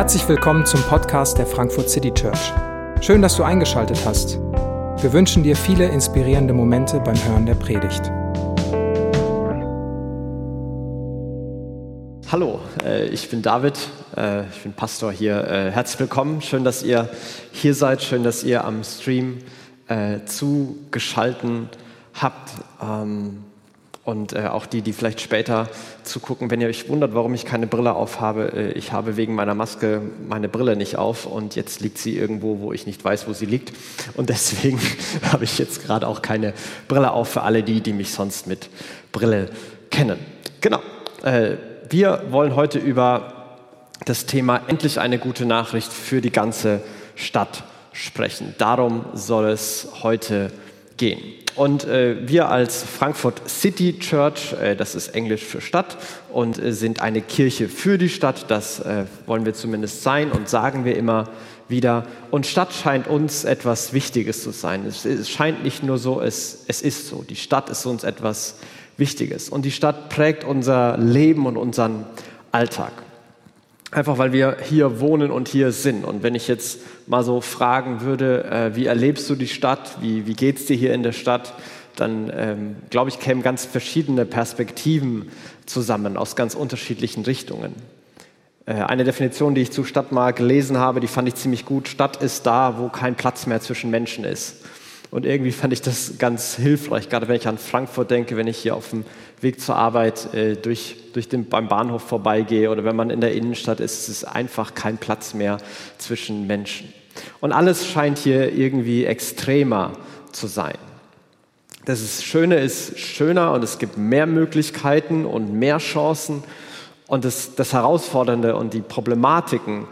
Herzlich willkommen zum Podcast der Frankfurt City Church. Schön, dass du eingeschaltet hast. Wir wünschen dir viele inspirierende Momente beim Hören der Predigt. Hallo, äh, ich bin David, äh, ich bin Pastor hier. Äh, herzlich willkommen, schön, dass ihr hier seid, schön, dass ihr am Stream zugeschalten habt. Ähm, und äh, auch die, die vielleicht später zugucken, wenn ihr euch wundert, warum ich keine Brille aufhabe, äh, ich habe wegen meiner Maske meine Brille nicht auf und jetzt liegt sie irgendwo, wo ich nicht weiß, wo sie liegt. Und deswegen habe ich jetzt gerade auch keine Brille auf für alle die, die mich sonst mit Brille kennen. Genau. Äh, wir wollen heute über das Thema endlich eine gute Nachricht für die ganze Stadt sprechen. Darum soll es heute gehen. Und äh, wir als Frankfurt City Church, äh, das ist Englisch für Stadt, und äh, sind eine Kirche für die Stadt, das äh, wollen wir zumindest sein und sagen wir immer wieder. Und Stadt scheint uns etwas Wichtiges zu sein. Es, es scheint nicht nur so, es, es ist so. Die Stadt ist uns etwas Wichtiges. Und die Stadt prägt unser Leben und unseren Alltag. Einfach weil wir hier wohnen und hier sind. Und wenn ich jetzt mal so fragen würde, äh, wie erlebst du die Stadt, wie, wie geht es dir hier in der Stadt, dann ähm, glaube ich, kämen ganz verschiedene Perspektiven zusammen aus ganz unterschiedlichen Richtungen. Äh, eine Definition, die ich zu Stadt mal gelesen habe, die fand ich ziemlich gut. Stadt ist da, wo kein Platz mehr zwischen Menschen ist. Und irgendwie fand ich das ganz hilfreich, gerade wenn ich an Frankfurt denke, wenn ich hier auf dem Weg zur Arbeit äh, durch, durch den, beim Bahnhof vorbeigehe oder wenn man in der Innenstadt ist, ist es einfach kein Platz mehr zwischen Menschen. Und alles scheint hier irgendwie extremer zu sein. Das Schöne ist schöner und es gibt mehr Möglichkeiten und mehr Chancen. Und das, das Herausfordernde und die Problematiken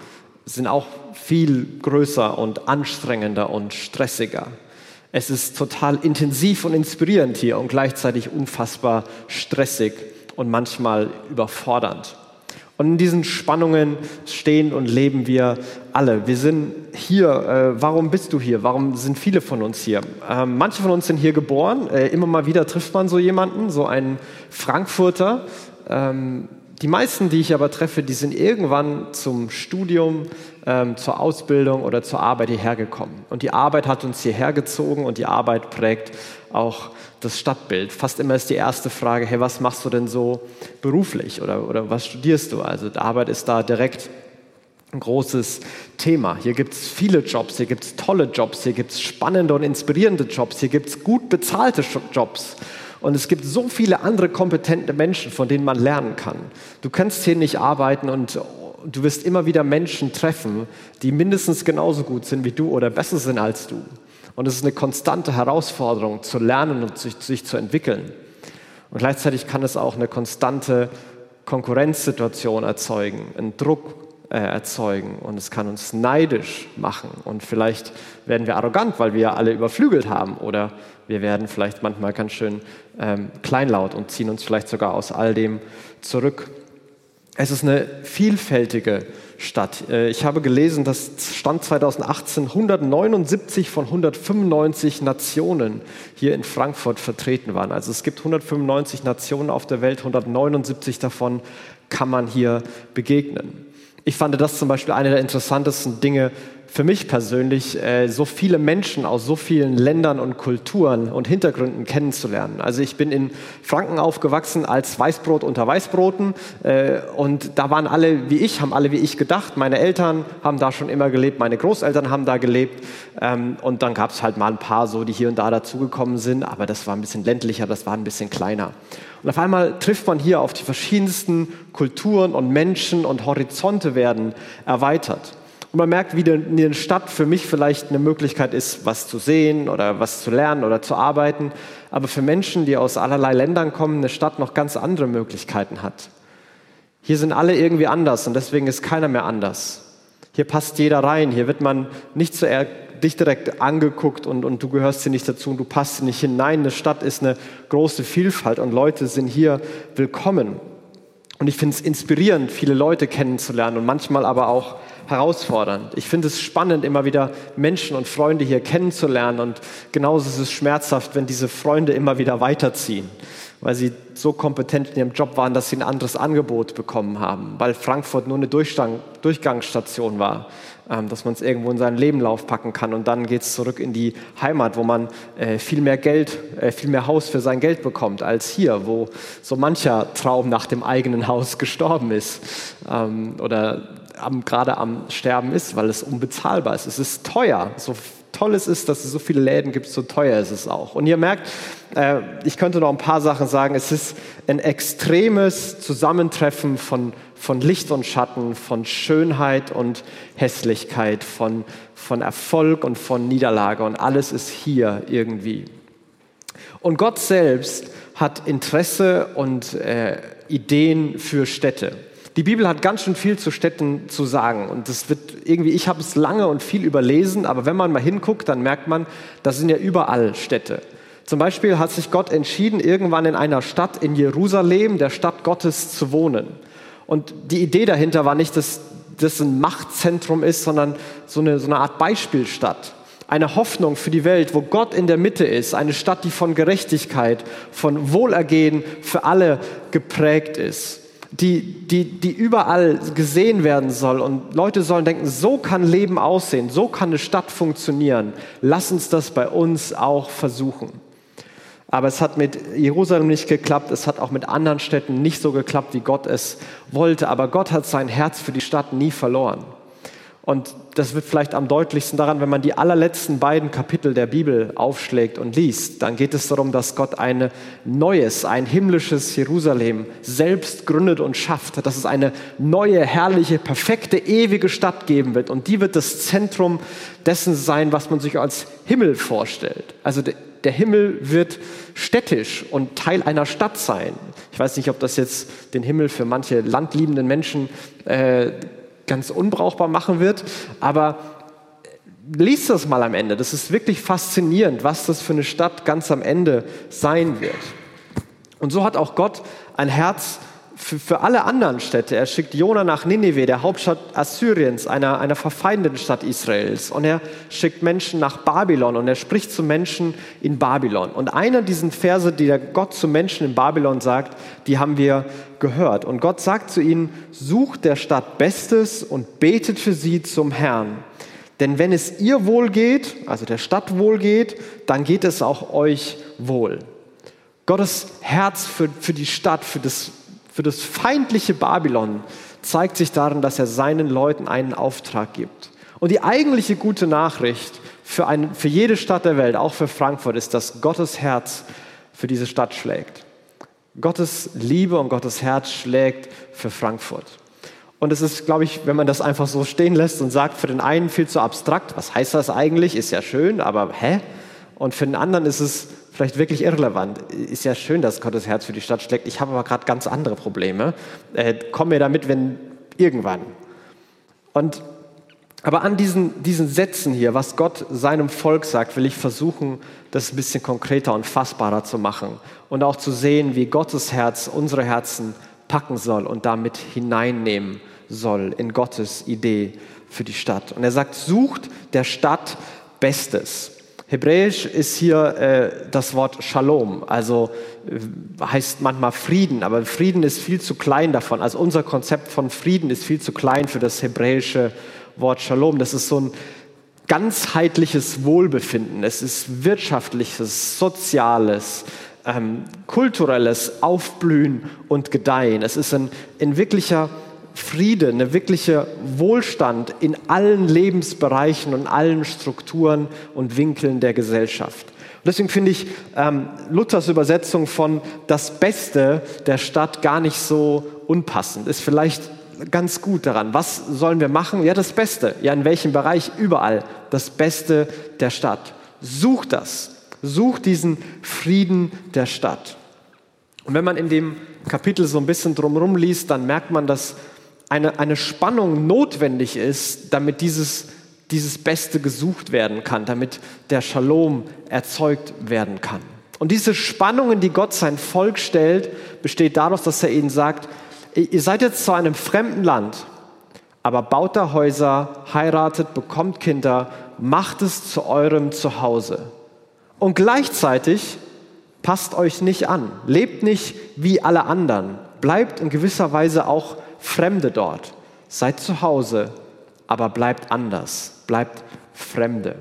sind auch viel größer und anstrengender und stressiger. Es ist total intensiv und inspirierend hier und gleichzeitig unfassbar stressig und manchmal überfordernd. Und in diesen Spannungen stehen und leben wir alle. Wir sind hier. Äh, warum bist du hier? Warum sind viele von uns hier? Ähm, manche von uns sind hier geboren. Äh, immer mal wieder trifft man so jemanden, so einen Frankfurter. Ähm, die meisten, die ich aber treffe, die sind irgendwann zum Studium, ähm, zur Ausbildung oder zur Arbeit hierher gekommen. Und die Arbeit hat uns hierher gezogen und die Arbeit prägt auch das Stadtbild. Fast immer ist die erste Frage, hey, was machst du denn so beruflich oder, oder was studierst du? Also die Arbeit ist da direkt ein großes Thema. Hier gibt es viele Jobs, hier gibt es tolle Jobs, hier gibt es spannende und inspirierende Jobs, hier gibt es gut bezahlte Jobs. Und es gibt so viele andere kompetente Menschen, von denen man lernen kann. Du kannst hier nicht arbeiten und du wirst immer wieder Menschen treffen, die mindestens genauso gut sind wie du oder besser sind als du. Und es ist eine konstante Herausforderung, zu lernen und sich, sich zu entwickeln. Und gleichzeitig kann es auch eine konstante Konkurrenzsituation erzeugen, einen Druck äh, erzeugen und es kann uns neidisch machen und vielleicht werden wir arrogant, weil wir alle überflügelt haben oder wir werden vielleicht manchmal ganz schön ähm, kleinlaut und ziehen uns vielleicht sogar aus all dem zurück. Es ist eine vielfältige Stadt. Äh, ich habe gelesen, dass Stand 2018 179 von 195 Nationen hier in Frankfurt vertreten waren. Also es gibt 195 Nationen auf der Welt, 179 davon kann man hier begegnen. Ich fand das zum Beispiel eine der interessantesten Dinge für mich persönlich, äh, so viele Menschen aus so vielen Ländern und Kulturen und Hintergründen kennenzulernen. Also ich bin in Franken aufgewachsen als Weißbrot unter Weißbroten äh, und da waren alle wie ich, haben alle wie ich gedacht. Meine Eltern haben da schon immer gelebt, meine Großeltern haben da gelebt ähm, und dann gab es halt mal ein paar so, die hier und da dazugekommen sind, aber das war ein bisschen ländlicher, das war ein bisschen kleiner. Und auf einmal trifft man hier auf die verschiedensten Kulturen und Menschen und Horizonte werden erweitert. Und man merkt, wie eine Stadt für mich vielleicht eine Möglichkeit ist, was zu sehen oder was zu lernen oder zu arbeiten. Aber für Menschen, die aus allerlei Ländern kommen, eine Stadt noch ganz andere Möglichkeiten hat. Hier sind alle irgendwie anders und deswegen ist keiner mehr anders. Hier passt jeder rein. Hier wird man nicht so eher dich direkt angeguckt und, und du gehörst hier nicht dazu und du passt hier nicht hinein. Eine Stadt ist eine große Vielfalt und Leute sind hier willkommen. Und ich finde es inspirierend, viele Leute kennenzulernen und manchmal aber auch herausfordernd. Ich finde es spannend, immer wieder Menschen und Freunde hier kennenzulernen. Und genauso ist es schmerzhaft, wenn diese Freunde immer wieder weiterziehen, weil sie so kompetent in ihrem Job waren, dass sie ein anderes Angebot bekommen haben, weil Frankfurt nur eine Durchgang, Durchgangsstation war ähm, dass man es irgendwo in seinen Lebenlauf packen kann und dann geht es zurück in die Heimat, wo man äh, viel mehr Geld, äh, viel mehr Haus für sein Geld bekommt als hier, wo so mancher Traum nach dem eigenen Haus gestorben ist ähm, oder am, gerade am Sterben ist, weil es unbezahlbar ist. Es ist teuer, so toll es ist, dass es so viele Läden gibt, so teuer ist es auch. Und ihr merkt, äh, ich könnte noch ein paar Sachen sagen. Es ist ein extremes Zusammentreffen von, von Licht und Schatten, von Schönheit und Hässlichkeit, von, von Erfolg und von Niederlage. Und alles ist hier irgendwie. Und Gott selbst hat Interesse und äh, Ideen für Städte. Die Bibel hat ganz schön viel zu Städten zu sagen und das wird irgendwie, ich habe es lange und viel überlesen, aber wenn man mal hinguckt, dann merkt man, das sind ja überall Städte. Zum Beispiel hat sich Gott entschieden, irgendwann in einer Stadt in Jerusalem, der Stadt Gottes, zu wohnen. Und die Idee dahinter war nicht, dass das ein Machtzentrum ist, sondern so eine, so eine Art Beispielstadt. Eine Hoffnung für die Welt, wo Gott in der Mitte ist. Eine Stadt, die von Gerechtigkeit, von Wohlergehen für alle geprägt ist die, die, die überall gesehen werden soll. Und Leute sollen denken, so kann Leben aussehen, so kann eine Stadt funktionieren. Lass uns das bei uns auch versuchen. Aber es hat mit Jerusalem nicht geklappt, es hat auch mit anderen Städten nicht so geklappt, wie Gott es wollte. Aber Gott hat sein Herz für die Stadt nie verloren. Und das wird vielleicht am deutlichsten daran, wenn man die allerletzten beiden Kapitel der Bibel aufschlägt und liest. Dann geht es darum, dass Gott ein neues, ein himmlisches Jerusalem selbst gründet und schafft. Dass es eine neue, herrliche, perfekte, ewige Stadt geben wird. Und die wird das Zentrum dessen sein, was man sich als Himmel vorstellt. Also der Himmel wird städtisch und Teil einer Stadt sein. Ich weiß nicht, ob das jetzt den Himmel für manche landliebenden Menschen äh, ganz unbrauchbar machen wird. Aber liest das mal am Ende. Das ist wirklich faszinierend, was das für eine Stadt ganz am Ende sein wird. Und so hat auch Gott ein Herz für, für alle anderen Städte. Er schickt Jona nach Nineveh, der Hauptstadt Assyriens, einer, einer verfeindeten Stadt Israels. Und er schickt Menschen nach Babylon und er spricht zu Menschen in Babylon. Und einer dieser Verse, die der Gott zu Menschen in Babylon sagt, die haben wir gehört. Und Gott sagt zu ihnen, sucht der Stadt Bestes und betet für sie zum Herrn. Denn wenn es ihr wohl geht, also der Stadt wohl geht, dann geht es auch euch wohl. Gottes Herz für, für die Stadt, für das für das feindliche Babylon zeigt sich darin, dass er seinen Leuten einen Auftrag gibt. Und die eigentliche gute Nachricht für, eine, für jede Stadt der Welt, auch für Frankfurt, ist, dass Gottes Herz für diese Stadt schlägt. Gottes Liebe und Gottes Herz schlägt für Frankfurt. Und es ist, glaube ich, wenn man das einfach so stehen lässt und sagt, für den einen viel zu abstrakt, was heißt das eigentlich? Ist ja schön, aber hä? Und für den anderen ist es vielleicht wirklich irrelevant. Ist ja schön, dass Gottes Herz für die Stadt schlägt. Ich habe aber gerade ganz andere Probleme. Äh, komm mir damit, wenn irgendwann. Und aber an diesen, diesen Sätzen hier, was Gott seinem Volk sagt, will ich versuchen, das ein bisschen konkreter und fassbarer zu machen und auch zu sehen, wie Gottes Herz unsere Herzen packen soll und damit hineinnehmen soll in Gottes Idee für die Stadt. Und er sagt, sucht der Stadt Bestes. Hebräisch ist hier äh, das Wort Shalom, also äh, heißt manchmal Frieden, aber Frieden ist viel zu klein davon. Also unser Konzept von Frieden ist viel zu klein für das hebräische Wort Shalom. Das ist so ein ganzheitliches Wohlbefinden. Es ist wirtschaftliches, soziales, ähm, kulturelles Aufblühen und Gedeihen. Es ist ein, ein wirklicher Friede, eine wirkliche Wohlstand in allen Lebensbereichen und allen Strukturen und Winkeln der Gesellschaft. Und deswegen finde ich ähm, Luthers Übersetzung von das Beste der Stadt gar nicht so unpassend. Ist vielleicht ganz gut daran. Was sollen wir machen? Ja, das Beste. Ja, in welchem Bereich? Überall. Das Beste der Stadt. Such das. Such diesen Frieden der Stadt. Und wenn man in dem Kapitel so ein bisschen drumherum liest, dann merkt man, dass eine, eine Spannung notwendig ist, damit dieses, dieses Beste gesucht werden kann, damit der Shalom erzeugt werden kann. Und diese Spannungen, die Gott sein Volk stellt, besteht daraus, dass er ihnen sagt, ihr seid jetzt zu einem fremden Land, aber baut da Häuser, heiratet, bekommt Kinder, macht es zu eurem Zuhause. Und gleichzeitig passt euch nicht an, lebt nicht wie alle anderen, bleibt in gewisser Weise auch Fremde dort. Seid zu Hause, aber bleibt anders, bleibt Fremde.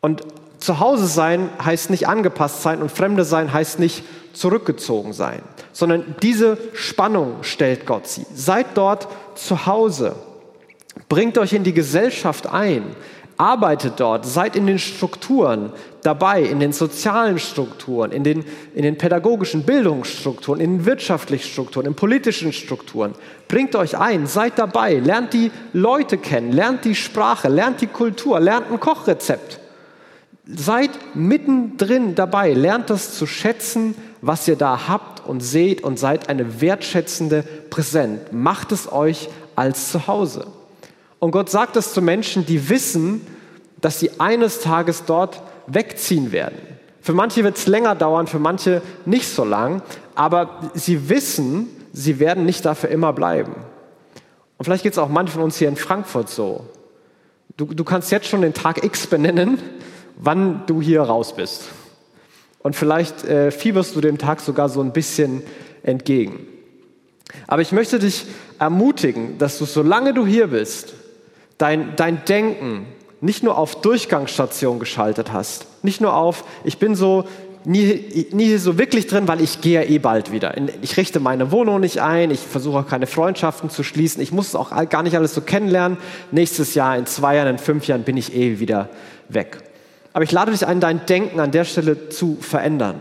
Und zu Hause sein heißt nicht angepasst sein und Fremde sein heißt nicht zurückgezogen sein, sondern diese Spannung stellt Gott sie. Seid dort zu Hause, bringt euch in die Gesellschaft ein, arbeitet dort, seid in den Strukturen dabei, in den sozialen Strukturen, in den, in den pädagogischen Bildungsstrukturen, in den wirtschaftlichen Strukturen, in politischen Strukturen. Bringt euch ein, seid dabei, lernt die Leute kennen, lernt die Sprache, lernt die Kultur, lernt ein Kochrezept. Seid mittendrin dabei, lernt das zu schätzen, was ihr da habt und seht und seid eine wertschätzende Präsent. Macht es euch als Zuhause. Und Gott sagt es zu Menschen, die wissen, dass sie eines Tages dort wegziehen werden. Für manche wird es länger dauern, für manche nicht so lang, aber sie wissen, sie werden nicht dafür immer bleiben. Und vielleicht geht es auch manchen von uns hier in Frankfurt so. Du, du kannst jetzt schon den Tag X benennen, wann du hier raus bist. Und vielleicht äh, fieberst du dem Tag sogar so ein bisschen entgegen. Aber ich möchte dich ermutigen, dass du, solange du hier bist, dein, dein Denken nicht nur auf Durchgangsstation geschaltet hast, nicht nur auf, ich bin so nie, nie so wirklich drin, weil ich gehe eh bald wieder. Ich richte meine Wohnung nicht ein, ich versuche auch keine Freundschaften zu schließen, ich muss auch gar nicht alles so kennenlernen. Nächstes Jahr, in zwei Jahren, in fünf Jahren bin ich eh wieder weg. Aber ich lade dich ein, dein Denken an der Stelle zu verändern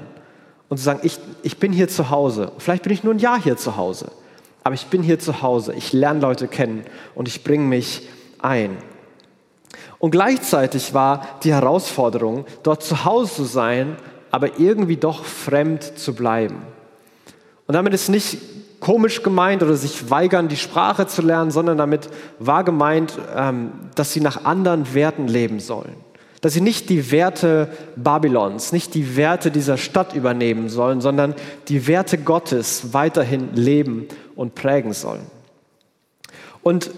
und zu sagen, ich, ich bin hier zu Hause. Vielleicht bin ich nur ein Jahr hier zu Hause, aber ich bin hier zu Hause. Ich lerne Leute kennen und ich bringe mich ein. Und gleichzeitig war die Herausforderung, dort zu Hause zu sein, aber irgendwie doch fremd zu bleiben. Und damit ist nicht komisch gemeint oder sich weigern, die Sprache zu lernen, sondern damit war gemeint, ähm, dass sie nach anderen Werten leben sollen. Dass sie nicht die Werte Babylons, nicht die Werte dieser Stadt übernehmen sollen, sondern die Werte Gottes weiterhin leben und prägen sollen. Und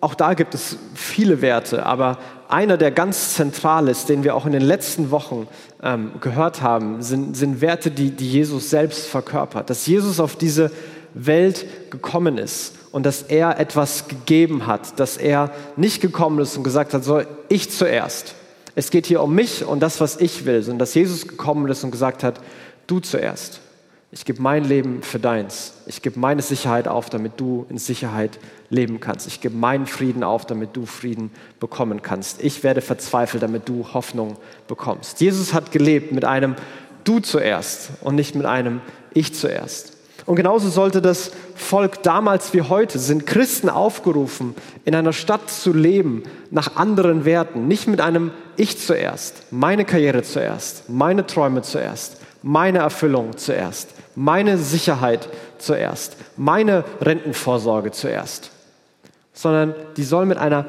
auch da gibt es viele Werte, aber einer, der ganz zentral ist, den wir auch in den letzten Wochen ähm, gehört haben, sind, sind Werte, die, die Jesus selbst verkörpert. Dass Jesus auf diese Welt gekommen ist und dass er etwas gegeben hat, dass er nicht gekommen ist und gesagt hat, so ich zuerst. Es geht hier um mich und das, was ich will, sondern dass Jesus gekommen ist und gesagt hat, du zuerst. Ich gebe mein Leben für deins. Ich gebe meine Sicherheit auf, damit du in Sicherheit leben kannst. Ich gebe meinen Frieden auf, damit du Frieden bekommen kannst. Ich werde verzweifelt, damit du Hoffnung bekommst. Jesus hat gelebt mit einem Du zuerst und nicht mit einem Ich zuerst. Und genauso sollte das Volk damals wie heute, sind Christen aufgerufen, in einer Stadt zu leben nach anderen Werten, nicht mit einem Ich zuerst, meine Karriere zuerst, meine Träume zuerst, meine Erfüllung zuerst, meine Sicherheit zuerst, meine Rentenvorsorge zuerst, sondern die sollen mit einer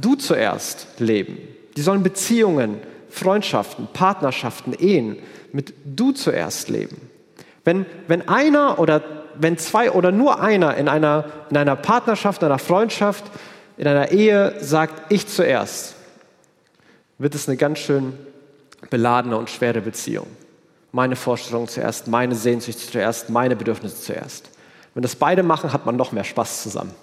Du zuerst leben. Die sollen Beziehungen, Freundschaften, Partnerschaften, Ehen mit Du zuerst leben. Wenn, wenn einer oder wenn zwei oder nur einer in einer, in einer Partnerschaft, in einer Freundschaft, in einer Ehe sagt, ich zuerst, wird es eine ganz schön beladene und schwere Beziehung meine Vorstellungen zuerst, meine Sehnsucht zuerst, meine Bedürfnisse zuerst. Wenn das beide machen, hat man noch mehr Spaß zusammen.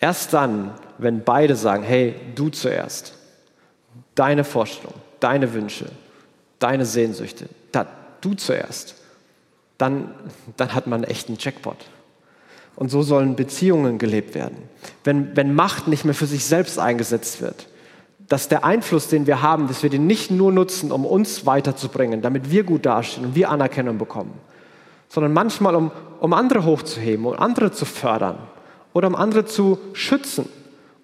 Erst dann, wenn beide sagen, hey, du zuerst, deine Vorstellung, deine Wünsche, deine Sehnsüchte, da, du zuerst, dann, dann hat man echt einen Jackpot. Und so sollen Beziehungen gelebt werden. Wenn, wenn Macht nicht mehr für sich selbst eingesetzt wird, dass der Einfluss, den wir haben, dass wir den nicht nur nutzen, um uns weiterzubringen, damit wir gut dastehen und wir Anerkennung bekommen, sondern manchmal, um, um andere hochzuheben, um andere zu fördern oder um andere zu schützen,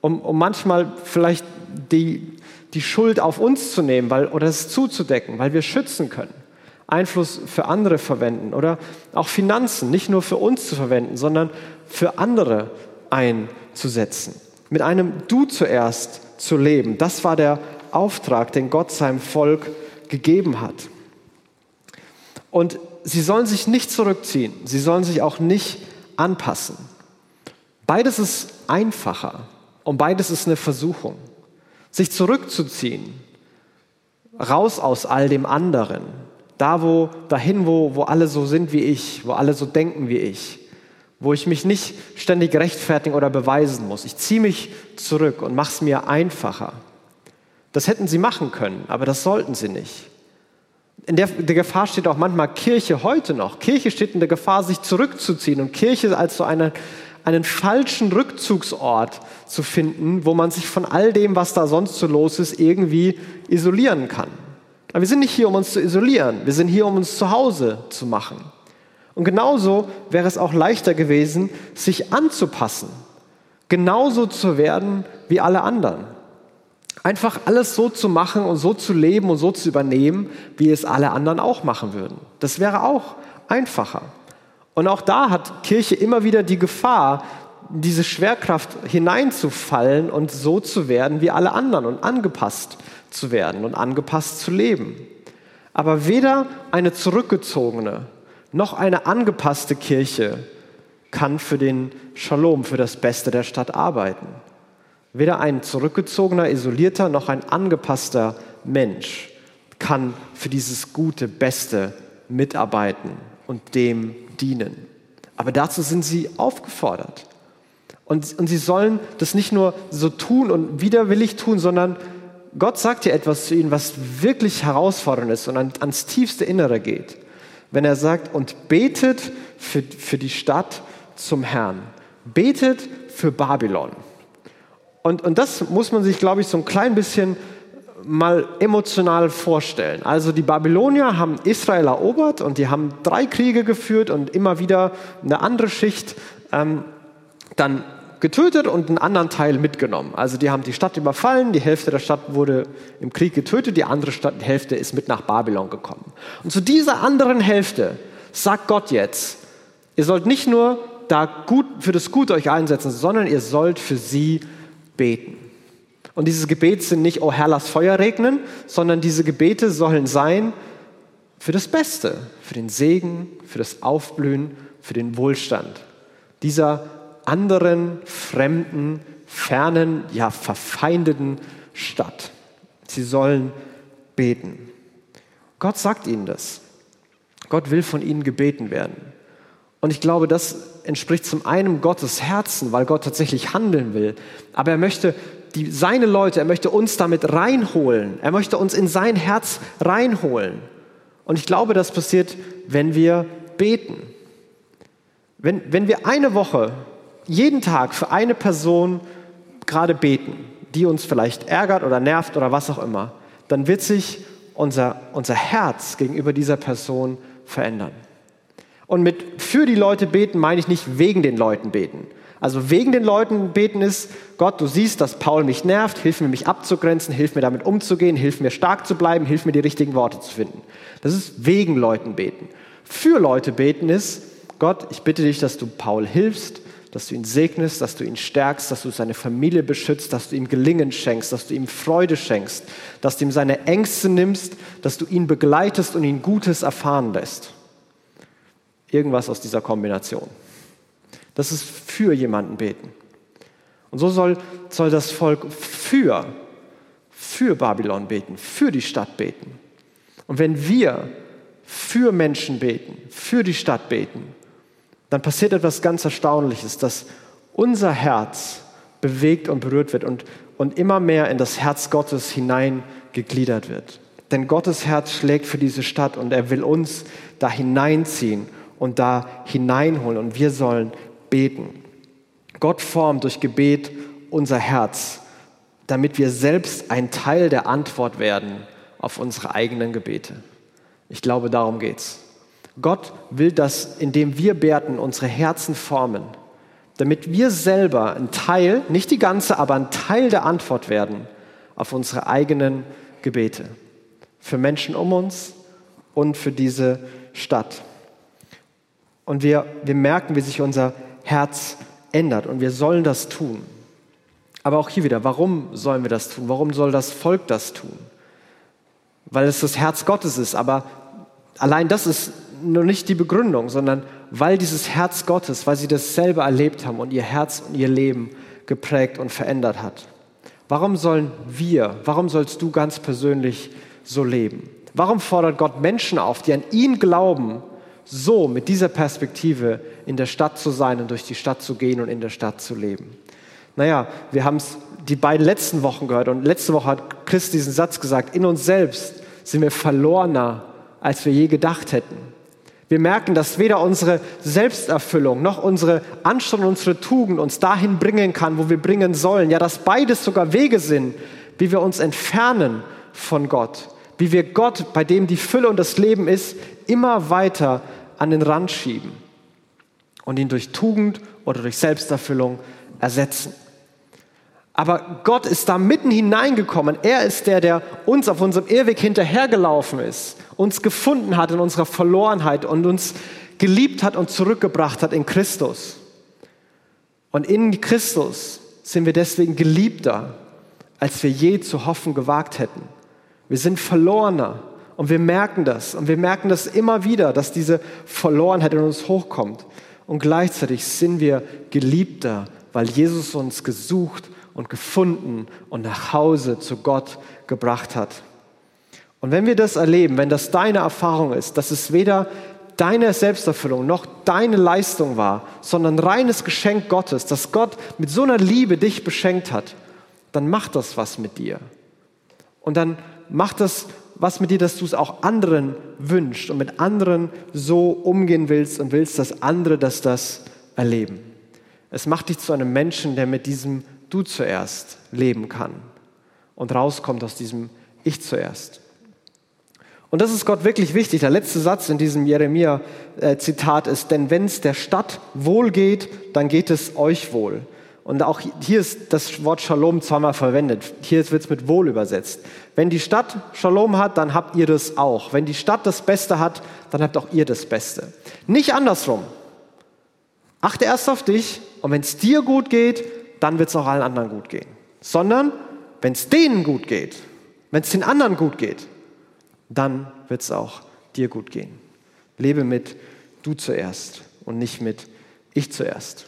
um, um manchmal vielleicht die, die Schuld auf uns zu nehmen weil, oder es zuzudecken, weil wir schützen können. Einfluss für andere verwenden oder auch Finanzen nicht nur für uns zu verwenden, sondern für andere einzusetzen. Mit einem Du zuerst zu leben. Das war der Auftrag, den Gott seinem Volk gegeben hat. Und sie sollen sich nicht zurückziehen, sie sollen sich auch nicht anpassen. Beides ist einfacher und beides ist eine Versuchung. Sich zurückzuziehen, raus aus all dem anderen, da wo, dahin, wo, wo alle so sind wie ich, wo alle so denken wie ich, wo ich mich nicht ständig rechtfertigen oder beweisen muss. Ich ziehe mich zurück und mache es mir einfacher. Das hätten sie machen können, aber das sollten sie nicht. In der, der, Gefahr steht auch manchmal Kirche heute noch. Kirche steht in der Gefahr, sich zurückzuziehen und Kirche als so eine, einen falschen Rückzugsort zu finden, wo man sich von all dem, was da sonst so los ist, irgendwie isolieren kann. Aber wir sind nicht hier, um uns zu isolieren. Wir sind hier, um uns zu Hause zu machen. Und genauso wäre es auch leichter gewesen, sich anzupassen, genauso zu werden wie alle anderen. Einfach alles so zu machen und so zu leben und so zu übernehmen, wie es alle anderen auch machen würden. Das wäre auch einfacher. Und auch da hat Kirche immer wieder die Gefahr, diese Schwerkraft hineinzufallen und so zu werden wie alle anderen und angepasst zu werden und angepasst zu leben. Aber weder eine zurückgezogene noch eine angepasste Kirche kann für den Shalom, für das Beste der Stadt arbeiten. Weder ein zurückgezogener, isolierter noch ein angepasster Mensch kann für dieses gute, Beste mitarbeiten und dem dienen. Aber dazu sind sie aufgefordert. Und, und sie sollen das nicht nur so tun und widerwillig tun, sondern Gott sagt ja etwas zu ihnen, was wirklich herausfordernd ist und ans tiefste Innere geht. Wenn er sagt, und betet für, für die Stadt zum Herrn. Betet für Babylon. Und, und das muss man sich, glaube ich, so ein klein bisschen mal emotional vorstellen. Also die Babylonier haben Israel erobert und die haben drei Kriege geführt und immer wieder eine andere Schicht ähm, dann getötet und einen anderen Teil mitgenommen. Also die haben die Stadt überfallen, die Hälfte der Stadt wurde im Krieg getötet, die andere Stadt, die Hälfte ist mit nach Babylon gekommen. Und zu dieser anderen Hälfte sagt Gott jetzt, ihr sollt nicht nur da gut für das Gute euch einsetzen, sondern ihr sollt für sie beten. Und dieses Gebet sind nicht, oh Herr, lass Feuer regnen, sondern diese Gebete sollen sein für das Beste, für den Segen, für das Aufblühen, für den Wohlstand dieser anderen, fremden, fernen, ja verfeindeten Stadt. Sie sollen beten. Gott sagt ihnen das. Gott will von ihnen gebeten werden. Und ich glaube, das entspricht zum einen Gottes Herzen, weil Gott tatsächlich handeln will. Aber er möchte die, seine Leute, er möchte uns damit reinholen. Er möchte uns in sein Herz reinholen. Und ich glaube, das passiert, wenn wir beten. Wenn, wenn wir eine Woche jeden Tag für eine Person gerade beten, die uns vielleicht ärgert oder nervt oder was auch immer, dann wird sich unser, unser Herz gegenüber dieser Person verändern. Und mit für die Leute beten meine ich nicht wegen den Leuten beten. Also wegen den Leuten beten ist, Gott, du siehst, dass Paul mich nervt, hilf mir, mich abzugrenzen, hilf mir damit umzugehen, hilf mir stark zu bleiben, hilf mir die richtigen Worte zu finden. Das ist wegen Leuten beten. Für Leute beten ist, Gott, ich bitte dich, dass du Paul hilfst, dass du ihn segnest, dass du ihn stärkst, dass du seine Familie beschützt, dass du ihm Gelingen schenkst, dass du ihm Freude schenkst, dass du ihm seine Ängste nimmst, dass du ihn begleitest und ihn Gutes erfahren lässt. Irgendwas aus dieser Kombination. Das ist für jemanden beten. Und so soll, soll das Volk für, für Babylon beten, für die Stadt beten. Und wenn wir für Menschen beten, für die Stadt beten, dann passiert etwas ganz Erstaunliches, dass unser Herz bewegt und berührt wird und, und immer mehr in das Herz Gottes hineingegliedert wird. Denn Gottes Herz schlägt für diese Stadt und er will uns da hineinziehen und da hineinholen und wir sollen beten. Gott formt durch Gebet unser Herz, damit wir selbst ein Teil der Antwort werden auf unsere eigenen Gebete. Ich glaube, darum geht's. Gott will das, indem wir beten, unsere Herzen formen, damit wir selber ein Teil, nicht die ganze, aber ein Teil der Antwort werden auf unsere eigenen Gebete. Für Menschen um uns und für diese Stadt. Und wir, wir merken, wie sich unser Herz ändert und wir sollen das tun. Aber auch hier wieder, warum sollen wir das tun? Warum soll das Volk das tun? Weil es das Herz Gottes ist, aber allein das ist nur nicht die Begründung, sondern weil dieses Herz Gottes, weil sie dasselbe erlebt haben und ihr Herz und ihr Leben geprägt und verändert hat. Warum sollen wir, warum sollst du ganz persönlich so leben? Warum fordert Gott Menschen auf, die an ihn glauben, so mit dieser Perspektive in der Stadt zu sein und durch die Stadt zu gehen und in der Stadt zu leben? Naja, wir haben es die beiden letzten Wochen gehört und letzte Woche hat Chris diesen Satz gesagt, in uns selbst sind wir verlorener, als wir je gedacht hätten. Wir merken, dass weder unsere Selbsterfüllung noch unsere Anstrengung, unsere Tugend uns dahin bringen kann, wo wir bringen sollen. Ja, dass beides sogar Wege sind, wie wir uns entfernen von Gott. Wie wir Gott, bei dem die Fülle und das Leben ist, immer weiter an den Rand schieben und ihn durch Tugend oder durch Selbsterfüllung ersetzen. Aber Gott ist da mitten hineingekommen. Er ist der, der uns auf unserem Irrweg hinterhergelaufen ist, uns gefunden hat in unserer Verlorenheit und uns geliebt hat und zurückgebracht hat in Christus. Und in Christus sind wir deswegen geliebter, als wir je zu hoffen gewagt hätten. Wir sind verlorener und wir merken das. Und wir merken das immer wieder, dass diese Verlorenheit in uns hochkommt. Und gleichzeitig sind wir geliebter, weil Jesus uns gesucht hat und gefunden und nach Hause zu Gott gebracht hat. Und wenn wir das erleben, wenn das deine Erfahrung ist, dass es weder deine Selbsterfüllung noch deine Leistung war, sondern reines Geschenk Gottes, dass Gott mit so einer Liebe dich beschenkt hat, dann macht das was mit dir. Und dann macht das was mit dir, dass du es auch anderen wünschst und mit anderen so umgehen willst und willst, dass andere das, das erleben. Es macht dich zu einem Menschen, der mit diesem du zuerst leben kann und rauskommt aus diesem Ich zuerst. Und das ist Gott wirklich wichtig. Der letzte Satz in diesem Jeremia-Zitat ist, denn wenn es der Stadt wohl geht, dann geht es euch wohl. Und auch hier ist das Wort Shalom zweimal verwendet. Hier wird es mit wohl übersetzt. Wenn die Stadt Shalom hat, dann habt ihr das auch. Wenn die Stadt das Beste hat, dann habt auch ihr das Beste. Nicht andersrum. Achte erst auf dich und wenn es dir gut geht, dann wird es auch allen anderen gut gehen. Sondern wenn es denen gut geht, wenn es den anderen gut geht, dann wird es auch dir gut gehen. Lebe mit du zuerst und nicht mit ich zuerst.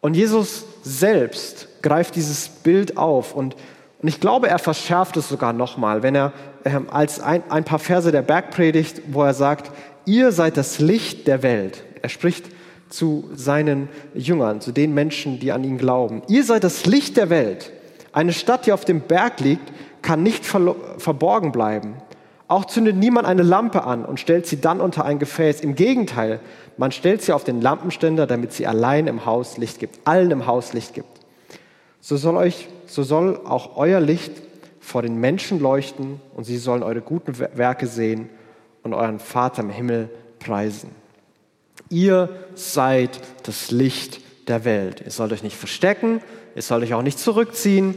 Und Jesus selbst greift dieses Bild auf und, und ich glaube, er verschärft es sogar nochmal, wenn er äh, als ein, ein paar Verse der Bergpredigt, wo er sagt, ihr seid das Licht der Welt. Er spricht zu seinen Jüngern, zu den Menschen, die an ihn glauben. Ihr seid das Licht der Welt. Eine Stadt, die auf dem Berg liegt, kann nicht verborgen bleiben. Auch zündet niemand eine Lampe an und stellt sie dann unter ein Gefäß. Im Gegenteil, man stellt sie auf den Lampenständer, damit sie allein im Haus Licht gibt, allen im Haus Licht gibt. So soll euch, so soll auch euer Licht vor den Menschen leuchten und sie sollen eure guten Werke sehen und euren Vater im Himmel preisen. Ihr seid das Licht der Welt. Ihr sollt euch nicht verstecken, ihr sollt euch auch nicht zurückziehen.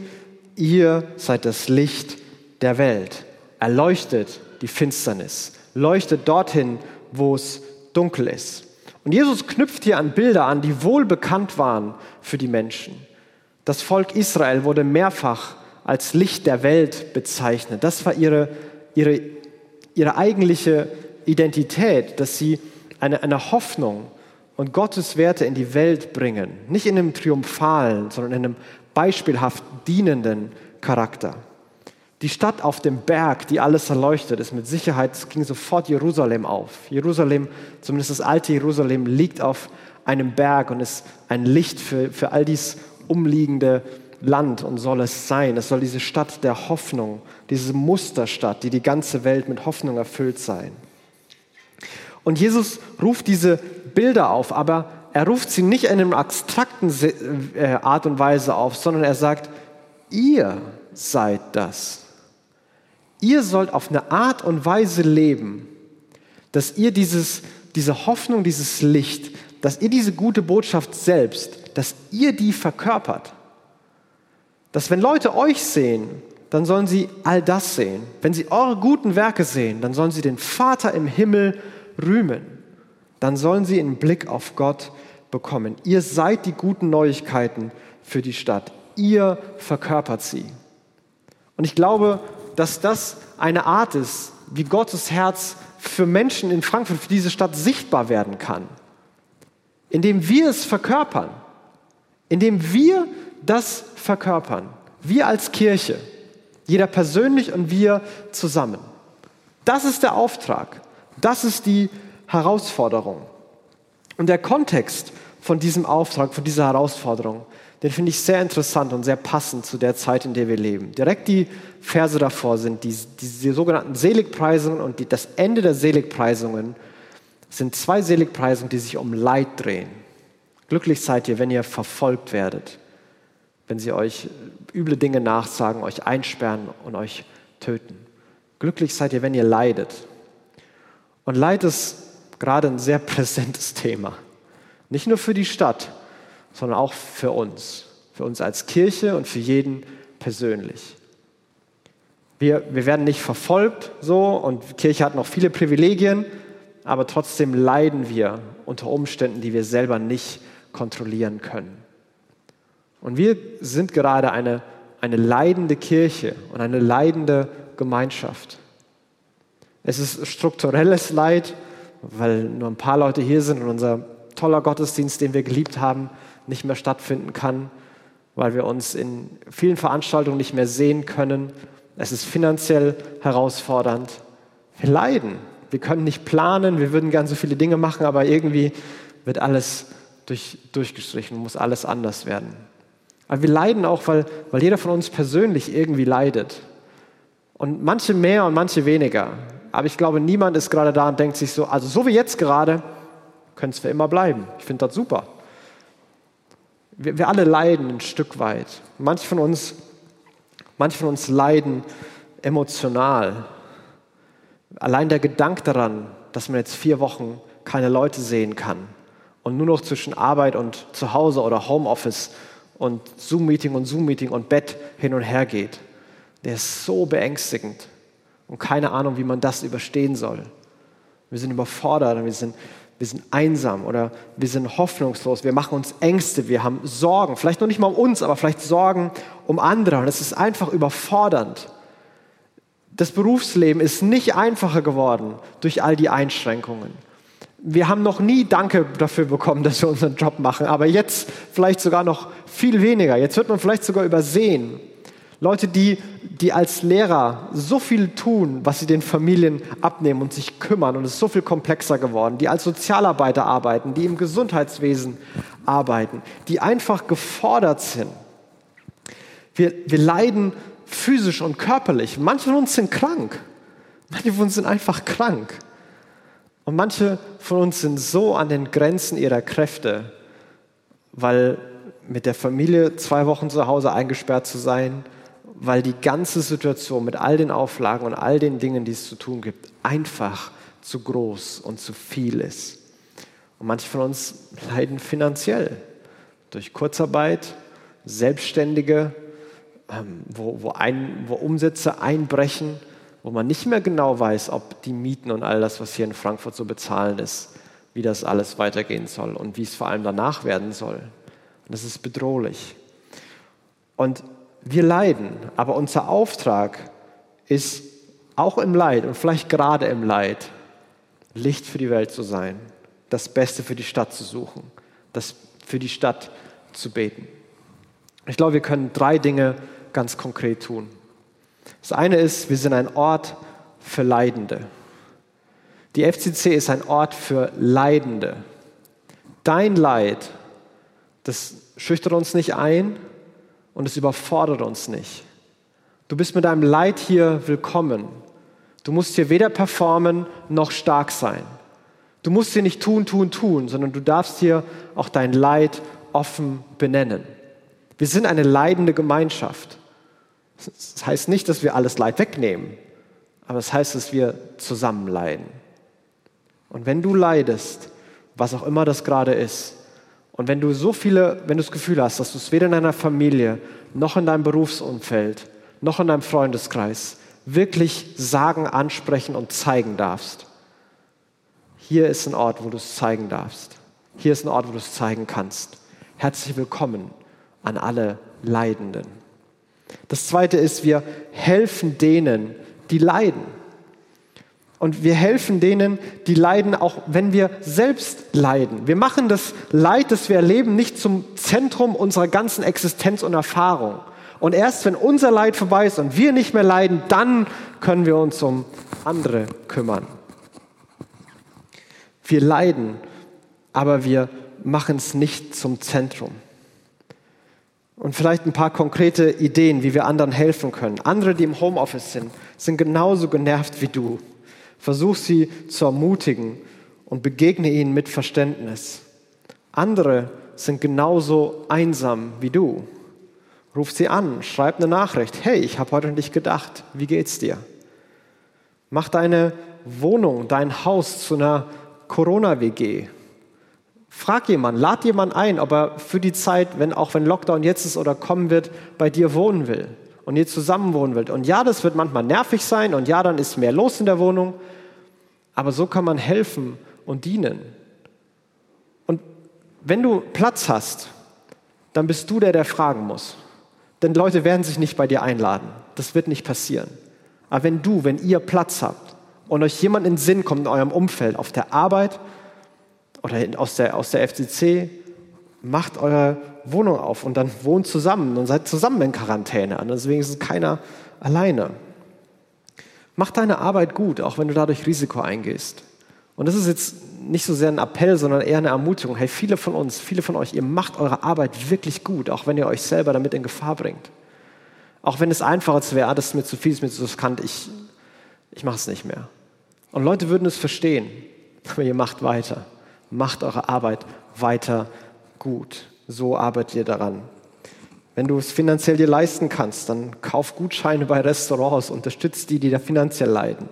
Ihr seid das Licht der Welt. Erleuchtet die Finsternis. Leuchtet dorthin, wo es dunkel ist. Und Jesus knüpft hier an Bilder an, die wohl bekannt waren für die Menschen. Das Volk Israel wurde mehrfach als Licht der Welt bezeichnet. Das war ihre, ihre, ihre eigentliche Identität, dass sie eine, eine Hoffnung und Gottes Werte in die Welt bringen. Nicht in einem triumphalen, sondern in einem beispielhaft dienenden Charakter. Die Stadt auf dem Berg, die alles erleuchtet, ist mit Sicherheit, ging sofort Jerusalem auf. Jerusalem, zumindest das alte Jerusalem, liegt auf einem Berg und ist ein Licht für, für all dies umliegende Land und soll es sein. Es soll diese Stadt der Hoffnung, diese Musterstadt, die die ganze Welt mit Hoffnung erfüllt sein. Und Jesus ruft diese Bilder auf, aber er ruft sie nicht in einer abstrakten äh, Art und Weise auf, sondern er sagt, ihr seid das. Ihr sollt auf eine Art und Weise leben, dass ihr dieses, diese Hoffnung, dieses Licht, dass ihr diese gute Botschaft selbst, dass ihr die verkörpert. Dass wenn Leute euch sehen, dann sollen sie all das sehen. Wenn sie eure guten Werke sehen, dann sollen sie den Vater im Himmel rühmen, dann sollen sie einen Blick auf Gott bekommen. Ihr seid die guten Neuigkeiten für die Stadt. Ihr verkörpert sie. Und ich glaube, dass das eine Art ist, wie Gottes Herz für Menschen in Frankfurt, für diese Stadt sichtbar werden kann. Indem wir es verkörpern. Indem wir das verkörpern. Wir als Kirche. Jeder persönlich und wir zusammen. Das ist der Auftrag. Das ist die Herausforderung. Und der Kontext von diesem Auftrag, von dieser Herausforderung, den finde ich sehr interessant und sehr passend zu der Zeit, in der wir leben. Direkt die Verse davor sind die, die, die sogenannten Seligpreisungen und die, das Ende der Seligpreisungen sind zwei Seligpreisungen, die sich um Leid drehen. Glücklich seid ihr, wenn ihr verfolgt werdet, wenn sie euch üble Dinge nachsagen, euch einsperren und euch töten. Glücklich seid ihr, wenn ihr leidet. Und Leid ist gerade ein sehr präsentes Thema. Nicht nur für die Stadt, sondern auch für uns. Für uns als Kirche und für jeden persönlich. Wir, wir werden nicht verfolgt so und Kirche hat noch viele Privilegien, aber trotzdem leiden wir unter Umständen, die wir selber nicht kontrollieren können. Und wir sind gerade eine, eine leidende Kirche und eine leidende Gemeinschaft. Es ist strukturelles Leid, weil nur ein paar Leute hier sind und unser toller Gottesdienst, den wir geliebt haben, nicht mehr stattfinden kann, weil wir uns in vielen Veranstaltungen nicht mehr sehen können. Es ist finanziell herausfordernd. Wir leiden. Wir können nicht planen. Wir würden gern so viele Dinge machen, aber irgendwie wird alles durch, durchgestrichen, muss alles anders werden. Aber wir leiden auch, weil, weil jeder von uns persönlich irgendwie leidet. Und manche mehr und manche weniger. Aber ich glaube, niemand ist gerade da und denkt sich so, also so wie jetzt gerade, können es für immer bleiben. Ich finde das super. Wir, wir, alle leiden ein Stück weit. Manche von uns, manche von uns leiden emotional. Allein der Gedanke daran, dass man jetzt vier Wochen keine Leute sehen kann und nur noch zwischen Arbeit und Zuhause oder Homeoffice und Zoom-Meeting und Zoom-Meeting und Bett hin und her geht, der ist so beängstigend und keine Ahnung, wie man das überstehen soll. Wir sind überfordert wir sind, wir sind einsam oder wir sind hoffnungslos, wir machen uns Ängste, wir haben Sorgen, vielleicht noch nicht mal um uns, aber vielleicht Sorgen um andere und es ist einfach überfordernd. Das Berufsleben ist nicht einfacher geworden durch all die Einschränkungen. Wir haben noch nie Danke dafür bekommen, dass wir unseren Job machen, aber jetzt vielleicht sogar noch viel weniger. Jetzt wird man vielleicht sogar übersehen. Leute, die, die als Lehrer so viel tun, was sie den Familien abnehmen und sich kümmern und es ist so viel komplexer geworden, die als Sozialarbeiter arbeiten, die im Gesundheitswesen arbeiten, die einfach gefordert sind. Wir, wir leiden physisch und körperlich. Manche von uns sind krank. Manche von uns sind einfach krank. Und manche von uns sind so an den Grenzen ihrer Kräfte, weil mit der Familie zwei Wochen zu Hause eingesperrt zu sein, weil die ganze Situation mit all den Auflagen und all den Dingen, die es zu tun gibt, einfach zu groß und zu viel ist. Und manche von uns leiden finanziell durch Kurzarbeit, Selbstständige, ähm, wo, wo, ein, wo Umsätze einbrechen, wo man nicht mehr genau weiß, ob die Mieten und all das, was hier in Frankfurt so bezahlen ist, wie das alles weitergehen soll und wie es vor allem danach werden soll. Und das ist bedrohlich. Und wir leiden, aber unser Auftrag ist auch im Leid und vielleicht gerade im Leid, Licht für die Welt zu sein, das Beste für die Stadt zu suchen, das für die Stadt zu beten. Ich glaube, wir können drei Dinge ganz konkret tun. Das eine ist, wir sind ein Ort für Leidende. Die FCC ist ein Ort für Leidende. Dein Leid, das schüchtert uns nicht ein, und es überfordert uns nicht. Du bist mit deinem Leid hier willkommen. Du musst hier weder performen noch stark sein. Du musst hier nicht tun, tun, tun, sondern du darfst hier auch dein Leid offen benennen. Wir sind eine leidende Gemeinschaft. Das heißt nicht, dass wir alles Leid wegnehmen, aber es das heißt, dass wir zusammen leiden. Und wenn du leidest, was auch immer das gerade ist, und wenn du so viele, wenn du das Gefühl hast, dass du es weder in deiner Familie noch in deinem Berufsumfeld noch in deinem Freundeskreis wirklich sagen, ansprechen und zeigen darfst, hier ist ein Ort, wo du es zeigen darfst. Hier ist ein Ort, wo du es zeigen kannst. Herzlich willkommen an alle Leidenden. Das zweite ist, wir helfen denen, die leiden. Und wir helfen denen, die leiden, auch wenn wir selbst leiden. Wir machen das Leid, das wir erleben, nicht zum Zentrum unserer ganzen Existenz und Erfahrung. Und erst wenn unser Leid vorbei ist und wir nicht mehr leiden, dann können wir uns um andere kümmern. Wir leiden, aber wir machen es nicht zum Zentrum. Und vielleicht ein paar konkrete Ideen, wie wir anderen helfen können. Andere, die im Homeoffice sind, sind genauso genervt wie du. Versuch sie zu ermutigen und begegne ihnen mit Verständnis. Andere sind genauso einsam wie du. Ruf sie an, schreib eine Nachricht. Hey, ich habe heute an dich gedacht. Wie geht's dir? Mach deine Wohnung, dein Haus zu einer Corona-WG. Frag jemanden, lad jemanden ein, ob er für die Zeit, wenn, auch wenn Lockdown jetzt ist oder kommen wird, bei dir wohnen will und ihr zusammen wohnen wollt. Und ja, das wird manchmal nervig sein und ja, dann ist mehr los in der Wohnung. Aber so kann man helfen und dienen. Und wenn du Platz hast, dann bist du der, der fragen muss. Denn Leute werden sich nicht bei dir einladen. Das wird nicht passieren. Aber wenn du, wenn ihr Platz habt und euch jemand in den Sinn kommt in eurem Umfeld, auf der Arbeit oder aus der, aus der FCC, macht eure Wohnung auf und dann wohnt zusammen und seid zusammen in Quarantäne. Und deswegen ist keiner alleine. Mach deine Arbeit gut, auch wenn du dadurch Risiko eingehst. Und das ist jetzt nicht so sehr ein Appell, sondern eher eine Ermutigung. Hey, viele von uns, viele von euch, ihr macht eure Arbeit wirklich gut, auch wenn ihr euch selber damit in Gefahr bringt. Auch wenn es einfacher wäre, ah, das ist mir zu viel, das ist mir zu riskant, ich, ich mache es nicht mehr. Und Leute würden es verstehen, aber ihr macht weiter. Macht eure Arbeit weiter gut. So arbeitet ihr daran. Wenn du es finanziell dir leisten kannst, dann kauf Gutscheine bei Restaurants, unterstützt die, die da finanziell leiden.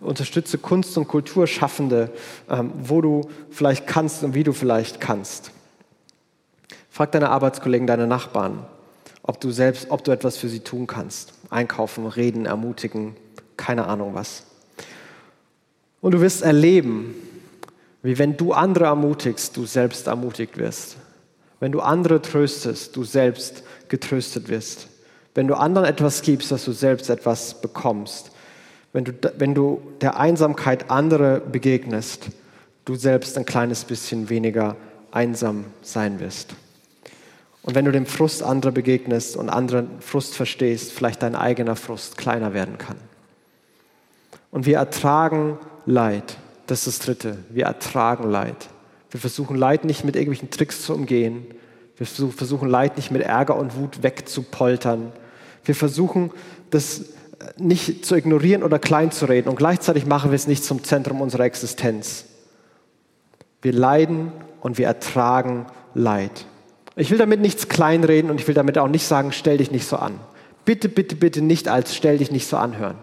Unterstütze Kunst- und Kulturschaffende, ähm, wo du vielleicht kannst und wie du vielleicht kannst. Frag deine Arbeitskollegen, deine Nachbarn, ob du selbst, ob du etwas für sie tun kannst. Einkaufen, reden, ermutigen, keine Ahnung was. Und du wirst erleben, wie wenn du andere ermutigst, du selbst ermutigt wirst. Wenn du andere tröstest, du selbst getröstet wirst. Wenn du anderen etwas gibst, dass du selbst etwas bekommst. Wenn du, wenn du der Einsamkeit anderer begegnest, du selbst ein kleines bisschen weniger einsam sein wirst. Und wenn du dem Frust anderer begegnest und anderen Frust verstehst, vielleicht dein eigener Frust kleiner werden kann. Und wir ertragen Leid. Das ist das Dritte. Wir ertragen Leid. Wir versuchen Leid nicht mit irgendwelchen Tricks zu umgehen. Wir versuchen Leid nicht mit Ärger und Wut wegzupoltern. Wir versuchen das äh, nicht zu ignorieren oder klein zu reden und gleichzeitig machen wir es nicht zum Zentrum unserer Existenz. Wir leiden und wir ertragen Leid. Ich will damit nichts kleinreden und ich will damit auch nicht sagen, stell dich nicht so an. Bitte, bitte, bitte nicht als stell dich nicht so anhören,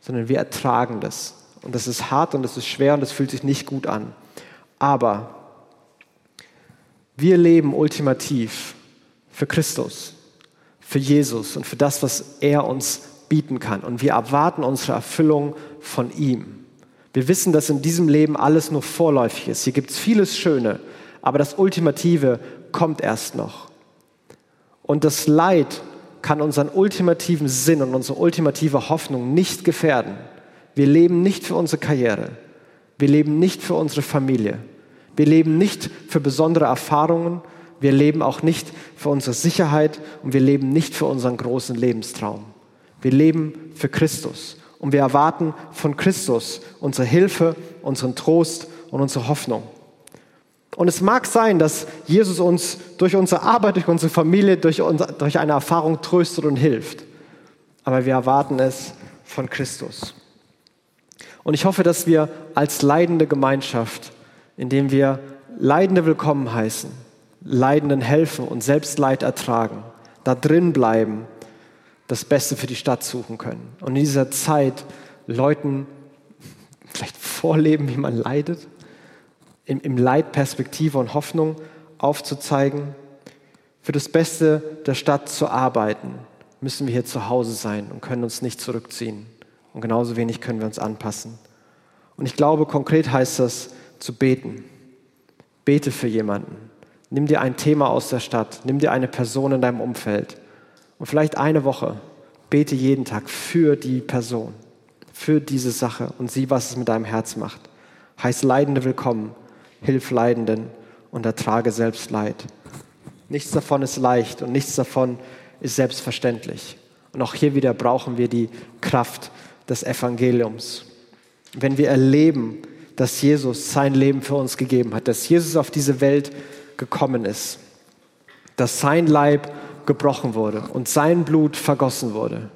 sondern wir ertragen das. Und das ist hart und das ist schwer und das fühlt sich nicht gut an. Aber wir leben ultimativ für Christus, für Jesus und für das, was er uns bieten kann. Und wir erwarten unsere Erfüllung von ihm. Wir wissen, dass in diesem Leben alles nur vorläufig ist. Hier gibt es vieles Schöne, aber das Ultimative kommt erst noch. Und das Leid kann unseren ultimativen Sinn und unsere ultimative Hoffnung nicht gefährden. Wir leben nicht für unsere Karriere. Wir leben nicht für unsere Familie. Wir leben nicht für besondere Erfahrungen. Wir leben auch nicht für unsere Sicherheit und wir leben nicht für unseren großen Lebenstraum. Wir leben für Christus und wir erwarten von Christus unsere Hilfe, unseren Trost und unsere Hoffnung. Und es mag sein, dass Jesus uns durch unsere Arbeit, durch unsere Familie, durch, unser, durch eine Erfahrung tröstet und hilft. Aber wir erwarten es von Christus. Und ich hoffe, dass wir als leidende Gemeinschaft, indem wir Leidende willkommen heißen, Leidenden helfen und selbst Leid ertragen, da drin bleiben, das Beste für die Stadt suchen können. Und in dieser Zeit Leuten vielleicht vorleben, wie man leidet, im, im Leid Perspektive und Hoffnung aufzuzeigen. Für das Beste der Stadt zu arbeiten, müssen wir hier zu Hause sein und können uns nicht zurückziehen. Und genauso wenig können wir uns anpassen. Und ich glaube, konkret heißt das zu beten. Bete für jemanden. Nimm dir ein Thema aus der Stadt. Nimm dir eine Person in deinem Umfeld. Und vielleicht eine Woche. Bete jeden Tag für die Person. für diese Sache und sieh, was es mit deinem Herz macht. Heiß Leidende willkommen, hilf Leidenden und ertrage selbst Leid. Nichts davon ist leicht und nichts davon ist selbstverständlich. Und auch hier wieder brauchen wir die Kraft des Evangeliums. Wenn wir erleben, dass Jesus sein Leben für uns gegeben hat, dass Jesus auf diese Welt gekommen ist, dass sein Leib gebrochen wurde und sein Blut vergossen wurde,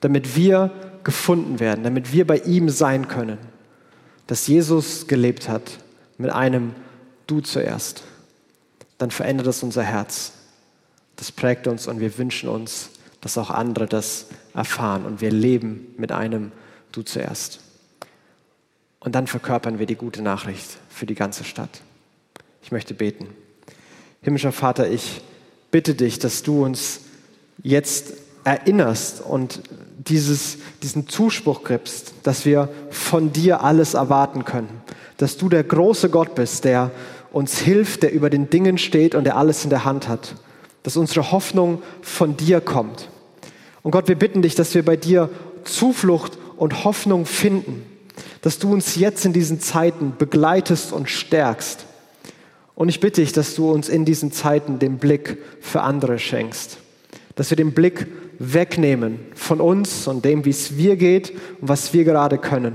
damit wir gefunden werden, damit wir bei ihm sein können, dass Jesus gelebt hat mit einem Du zuerst, dann verändert es unser Herz. Das prägt uns und wir wünschen uns, dass auch andere das erfahren und wir leben mit einem Du zuerst. Und dann verkörpern wir die gute Nachricht für die ganze Stadt. Ich möchte beten. Himmlischer Vater, ich bitte dich, dass du uns jetzt erinnerst und dieses, diesen Zuspruch gibst, dass wir von dir alles erwarten können. Dass du der große Gott bist, der uns hilft, der über den Dingen steht und der alles in der Hand hat. Dass unsere Hoffnung von dir kommt. Und Gott, wir bitten dich, dass wir bei dir Zuflucht und Hoffnung finden dass du uns jetzt in diesen Zeiten begleitest und stärkst. Und ich bitte dich, dass du uns in diesen Zeiten den Blick für andere schenkst. Dass wir den Blick wegnehmen von uns und dem, wie es wir geht und was wir gerade können.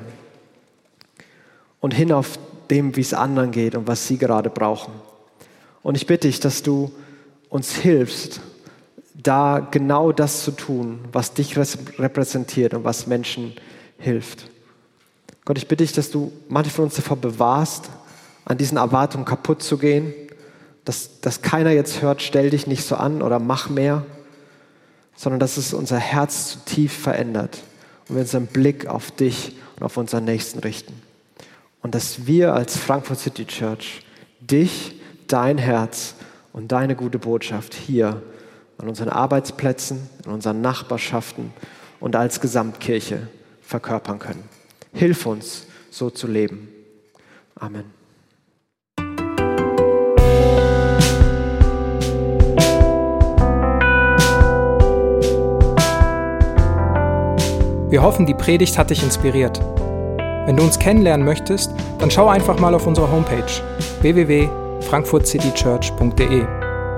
Und hin auf dem, wie es anderen geht und was sie gerade brauchen. Und ich bitte dich, dass du uns hilfst, da genau das zu tun, was dich repräsentiert und was Menschen hilft. Gott, ich bitte dich, dass du manche von uns davor bewahrst, an diesen Erwartungen kaputt zu gehen, dass, dass keiner jetzt hört, stell dich nicht so an oder mach mehr, sondern dass es unser Herz zutiefst verändert und wir unseren Blick auf dich und auf unseren Nächsten richten. Und dass wir als Frankfurt City Church dich, dein Herz und deine gute Botschaft hier an unseren Arbeitsplätzen, in unseren Nachbarschaften und als Gesamtkirche verkörpern können. Hilf uns, so zu leben. Amen. Wir hoffen, die Predigt hat dich inspiriert. Wenn du uns kennenlernen möchtest, dann schau einfach mal auf unsere Homepage www.frankfurtcitychurch.de